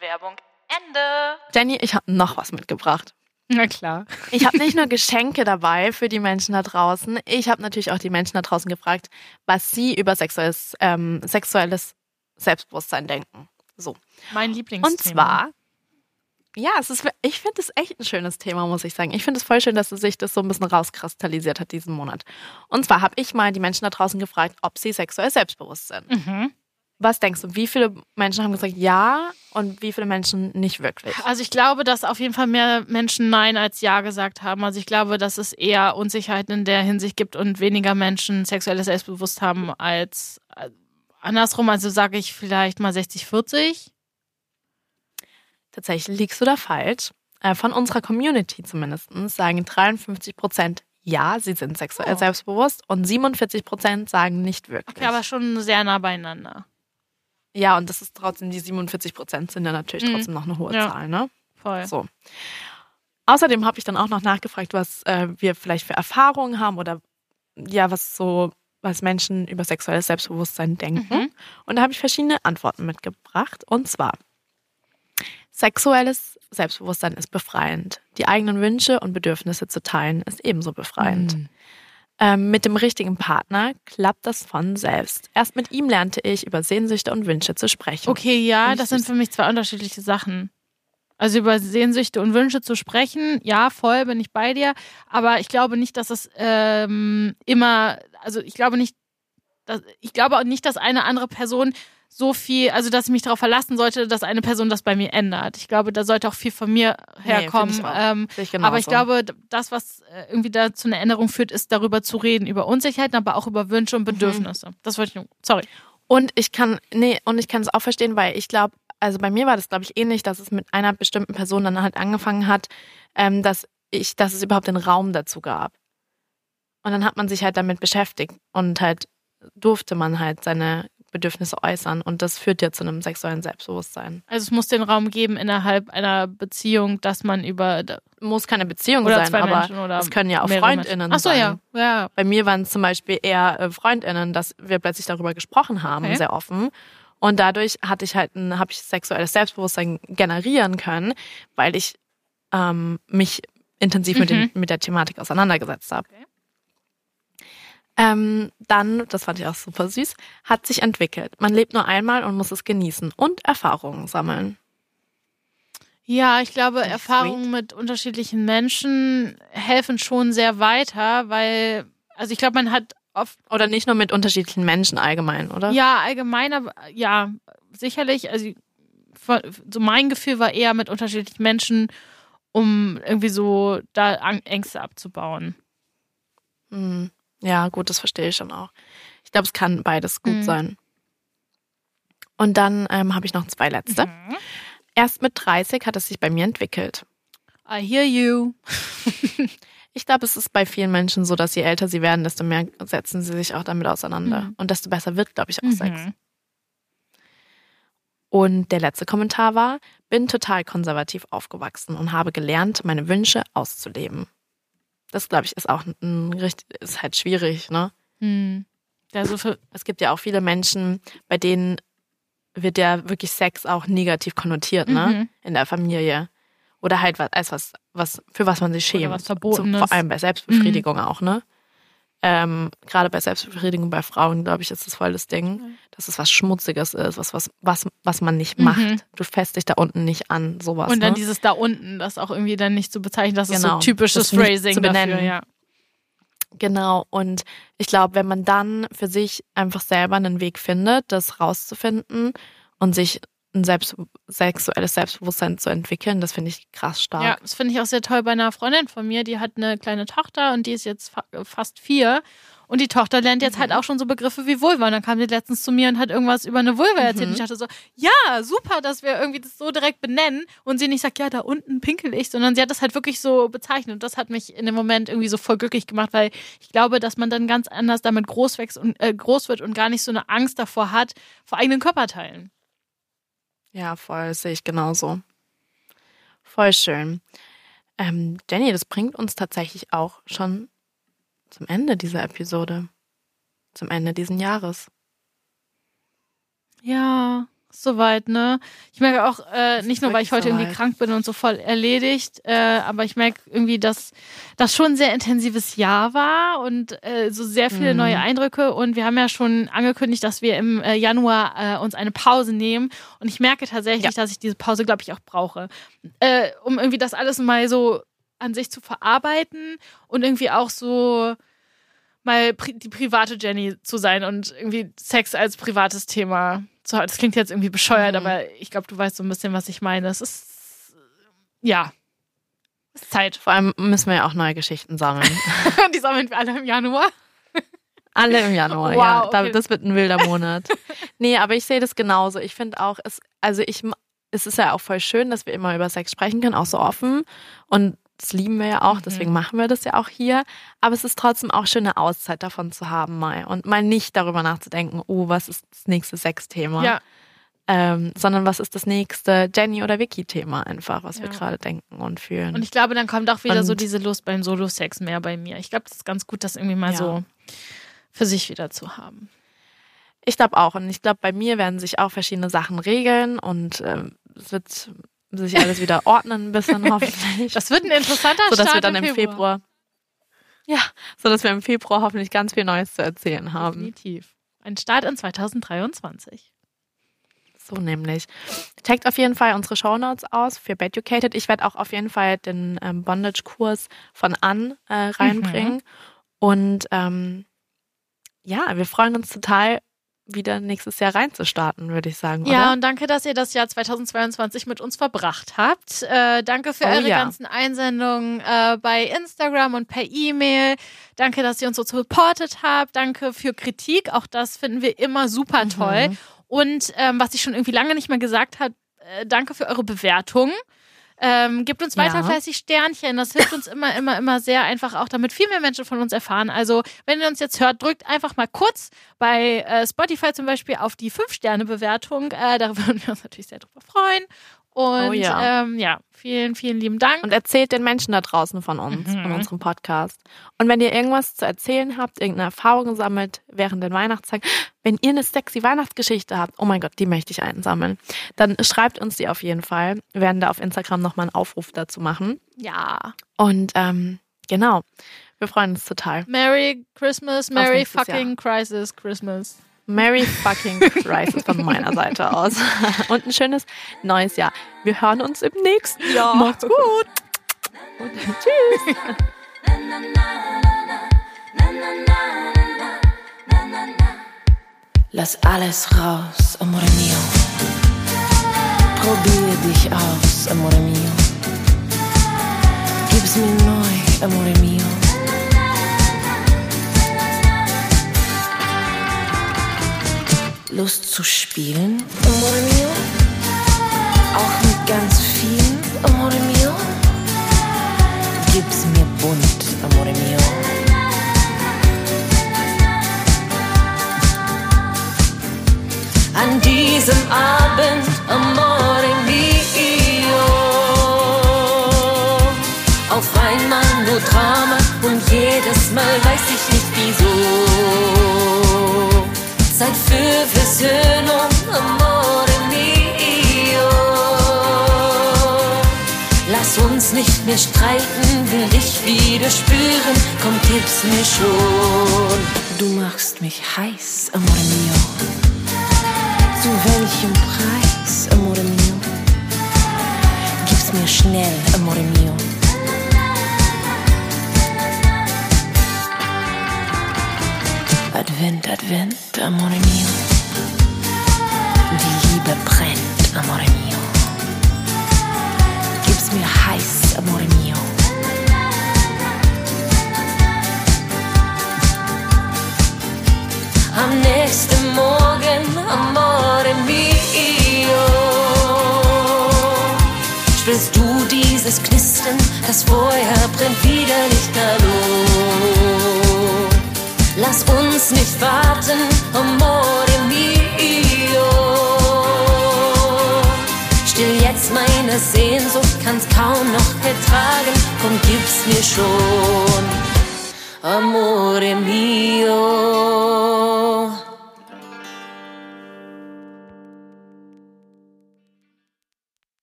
Werbung Ende. Jenny, ich habe noch was mitgebracht. Na klar. Ich habe nicht nur Geschenke dabei für die Menschen da draußen. Ich habe natürlich auch die Menschen da draußen gefragt, was sie über sexuelles, ähm, sexuelles Selbstbewusstsein denken. So. Mein Lieblingsthema. Und zwar, ja, es ist, ich finde es echt ein schönes Thema, muss ich sagen. Ich finde es voll schön, dass es sich das so ein bisschen rauskristallisiert hat diesen Monat. Und zwar habe ich mal die Menschen da draußen gefragt, ob sie sexuell selbstbewusst sind. Mhm. Was denkst du, wie viele Menschen haben gesagt ja und wie viele Menschen nicht wirklich? Also ich glaube, dass auf jeden Fall mehr Menschen Nein als Ja gesagt haben. Also ich glaube, dass es eher Unsicherheiten in der Hinsicht gibt und weniger Menschen sexuelles Selbstbewusst haben als äh, andersrum. Also sage ich vielleicht mal 60, 40. Tatsächlich liegst du da falsch. Äh, Von unserer Community zumindest sagen 53 Prozent ja, sie sind sexuell Oh. selbstbewusst und 47 Prozent sagen nicht wirklich. Okay, aber schon sehr nah beieinander. Ja, und das ist trotzdem, die 47 Prozent sind ja natürlich Mhm. trotzdem noch eine hohe Ja. Zahl, ne? Voll. So. Außerdem habe ich dann auch noch nachgefragt, was äh, wir vielleicht für Erfahrungen haben oder ja, was so, was Menschen über sexuelles Selbstbewusstsein denken. Mhm. Und da habe ich verschiedene Antworten mitgebracht. Und zwar, sexuelles Selbstbewusstsein ist befreiend. Die eigenen Wünsche und Bedürfnisse zu teilen ist ebenso befreiend. Mhm. Ähm, mit dem richtigen Partner klappt das von selbst. Erst mit ihm lernte ich über Sehnsüchte und Wünsche zu sprechen. Okay, ja, das sind für mich zwei unterschiedliche Sachen. Also über Sehnsüchte und Wünsche zu sprechen, ja, voll bin ich bei dir. Aber ich glaube nicht, dass es ähm, immer, also ich glaube nicht, dass, ich glaube auch nicht, dass eine andere Person so viel, also dass ich mich darauf verlassen sollte, dass eine Person das bei mir ändert. Ich glaube, da sollte auch viel von mir herkommen. find ich ähm, ich aber ich glaube, das, was äh, irgendwie da zu einer Änderung führt, ist darüber zu reden, über Unsicherheiten, aber auch über Wünsche und Bedürfnisse. Das wollte ich nur, sorry. Und ich kann, nee, und ich kann es auch verstehen, weil ich glaube, also bei mir war das, glaube ich, ähnlich, dass es mit einer bestimmten Person dann halt angefangen hat, ähm, dass ich, dass es überhaupt den Raum dazu gab. Und dann hat man sich halt damit beschäftigt und halt durfte man halt seine Bedürfnisse äußern. Und das führt ja zu einem sexuellen Selbstbewusstsein. Also es muss den Raum geben innerhalb einer Beziehung, dass man über Muss keine Beziehung oder sein, zwei aber es können ja auch FreundInnen. Ach so, sein. ja, ja. Bei mir waren es zum Beispiel eher äh, FreundInnen, dass wir plötzlich darüber gesprochen haben, Okay. sehr offen. Und dadurch hatte ich halt ein, habe ich sexuelles Selbstbewusstsein generieren können, weil ich ähm, mich intensiv mit, den, mit der Thematik auseinandergesetzt habe. Okay. Ähm, dann, das fand ich auch super süß, hat sich entwickelt. Man lebt nur einmal und muss es genießen und Erfahrungen sammeln. Ja, ich glaube, ich Erfahrungen mit unterschiedlichen Menschen helfen schon sehr weiter, weil, also ich glaube, man hat oft, Oder nicht nur mit unterschiedlichen Menschen allgemein, oder? ja, allgemein, aber ja, sicherlich, also so mein Gefühl war eher mit unterschiedlichen Menschen, um irgendwie so da Ängste abzubauen. Hm. Ja, gut, das verstehe ich schon auch. Ich glaube, es kann beides gut Mhm. sein. Und dann ähm, habe ich noch zwei letzte. Mhm. Erst mit 30 hat es sich bei mir entwickelt. I hear you. Ich glaube, es ist bei vielen Menschen so, dass je älter sie werden, desto mehr setzen sie sich auch damit auseinander. Mhm. Und desto besser wird, glaube ich, auch Sex. Mhm. Und der letzte Kommentar war, bin total konservativ aufgewachsen und habe gelernt, meine Wünsche auszuleben. Das, glaube ich, ist auch ein richtig, ist halt schwierig, ne? Hm. Also für, Es gibt ja auch viele Menschen, bei denen wird ja wirklich Sex auch negativ konnotiert, ne? Mhm. In der Familie. Oder halt was, als was, was, für was man sich schämt. was Verbotenes. So, vor allem bei Selbstbefriedigung auch, ne? Ähm, Gerade bei Selbstbefriedigung bei Frauen, glaube ich, ist das voll das Ding, dass es was Schmutziges ist, was, was, was, was man nicht Mhm. macht. Du fässt dich da unten nicht an, sowas. und dann ne? dieses da unten, das auch irgendwie dann nicht zu bezeichnen, das Genau. ist so typisches Das Phrasing zu dafür, benennen. ja. Genau, und ich glaube, wenn man dann für sich einfach selber einen Weg findet, das rauszufinden und sich ein Selbst sexuelles Selbstbewusstsein zu entwickeln, das finde ich krass stark. Ja, das finde ich auch sehr toll bei einer Freundin von mir, die hat eine kleine Tochter und die ist jetzt fa fast vier. Und die Tochter lernt jetzt Mhm. halt auch schon so Begriffe wie Vulva. Und dann kam sie letztens zu mir und hat irgendwas über eine Vulva erzählt. Mhm. Und ich dachte so, ja, super, dass wir irgendwie das so direkt benennen. Und sie nicht sagt, ja, da unten pinkel ich, sondern sie hat das halt wirklich so bezeichnet. Und das hat mich in dem Moment irgendwie so voll glücklich gemacht, weil ich glaube, dass man dann ganz anders damit groß wächst und äh, groß wird und gar nicht so eine Angst davor hat, vor eigenen Körperteilen. Ja, voll, sehe ich genauso. Voll schön. Ähm, Jenny, das bringt uns tatsächlich auch schon zum Ende dieser Episode. Zum Ende diesen Jahres. Ja, soweit, ne? Ich merke auch, äh, nicht nur, weil ich heute irgendwie soweit. krank bin und so voll erledigt, äh, aber ich merke irgendwie, dass das schon ein sehr intensives Jahr war und äh, so sehr viele Mhm. neue Eindrücke. Und wir haben ja schon angekündigt, dass wir im äh, Januar äh, uns eine Pause nehmen. Und ich merke tatsächlich, Ja. dass ich diese Pause, glaube ich, auch brauche. Äh, um irgendwie das alles mal so an sich zu verarbeiten und irgendwie auch so mal pri die private Jenny zu sein und irgendwie Sex als privates Thema zu. Das klingt jetzt irgendwie bescheuert, Mhm. aber ich glaube, du weißt so ein bisschen, was ich meine. Es ist, ja, es ist Zeit. Vor allem müssen wir ja auch neue Geschichten sammeln. Die sammeln wir alle im Januar. Alle im Januar, Wow, ja. Okay. Das wird ein wilder Monat. nee, aber ich sehe das genauso. Ich finde auch, es, also ich, es ist ja auch voll schön, dass wir immer über Sex sprechen können, auch so offen. Und das lieben wir ja auch, deswegen machen wir das ja auch hier. Aber es ist trotzdem auch schön, eine Auszeit davon zu haben mal. Und mal nicht darüber nachzudenken, oh, was ist das nächste Sexthema? Ja, Ähm, sondern was ist das nächste Jenny- oder Vicky-Thema einfach, was wir Ja. gerade denken und fühlen. und ich glaube, dann kommt auch wieder so Und- diese Lust beim Solo-Sex mehr bei mir. Ich glaube, das ist ganz gut, das irgendwie mal Ja. so für sich wieder zu haben. Ich glaube auch. Und ich glaube, bei mir werden sich auch verschiedene Sachen regeln und ähm, es wird sich alles wieder ordnen ein bisschen hoffentlich. Das wird ein interessanter so dass Start wir dann im im Februar. Ja, so dass wir im Februar hoffentlich ganz viel Neues zu erzählen haben. Definitiv. Ein Start in 2023. So nämlich. Checkt auf jeden Fall unsere Shownotes aus für Beducated. Ich werde auch auf jeden Fall den ähm, Bondage-Kurs von Ann äh, reinbringen. Und ähm, ja, wir freuen uns total, wieder nächstes Jahr reinzustarten, würde ich sagen. Ja, oder? und danke, dass ihr das Jahr 2022 mit uns verbracht habt. Äh, danke für Oh eure ja. ganzen Einsendungen äh, bei Instagram und per E-Mail. Danke, dass ihr uns so supportet habt. Danke für Kritik. Auch das finden wir immer super Mhm. toll. Und ähm, was ich schon irgendwie lange nicht mehr gesagt habe, äh, danke für eure Bewertung. Ähm, gebt uns weiter Ja. fleißig Sternchen. Das hilft uns immer, immer, immer sehr einfach auch, damit viel mehr Menschen von uns erfahren. Also, wenn ihr uns jetzt hört, drückt einfach mal kurz bei äh, Spotify zum Beispiel auf die 5-Sterne-Bewertung. Äh, da würden wir uns natürlich sehr drüber freuen. Und Oh ja. Ähm, ja, vielen, vielen lieben Dank. Und erzählt den Menschen da draußen von uns, Mhm. von unserem Podcast. Und wenn ihr irgendwas zu erzählen habt, irgendeine Erfahrung gesammelt während den Weihnachtstagen, wenn ihr eine sexy Weihnachtsgeschichte habt, oh mein Gott, die möchte ich einsammeln, dann schreibt uns die auf jeden Fall. Wir werden da auf Instagram nochmal einen Aufruf dazu machen. ja. Und ähm, genau, wir freuen uns total. Merry Christmas, Merry fucking Crisis Christmas. Merry fucking Crisis von meiner Seite aus. Und ein schönes neues Jahr. Wir hören uns im nächsten Jahr. Macht's gut. Und tschüss. Lass alles raus, amore mio. Probier dich aus, amore mio. Gib's mir neu, amore mio. Lust zu spielen, amore mio. Auch mit ganz viel, amore mio. Gib's mir bunt, amore mio. an diesem Abend, amore Zeit für Versöhnung, amore mio. Lass uns nicht mehr streiten, will dich wieder spüren, komm, gib's mir schon. Du machst mich heiß, amore mio. Zu welchem Preis, amore mio? Gib's mir schnell, amore mio. Advent, Advent, amore mio. Die Liebe brennt, amore mio. Gib's mir heiß, amore mio. Am nächsten Morgen, amore mio. Spürst du dieses Knistern, das Feuer brennt wieder lichterloh. Lass uns nicht warten, amore mio. Still jetzt meine Sehnsucht, kann's kaum noch ertragen, komm, gib's mir schon. Amore mio.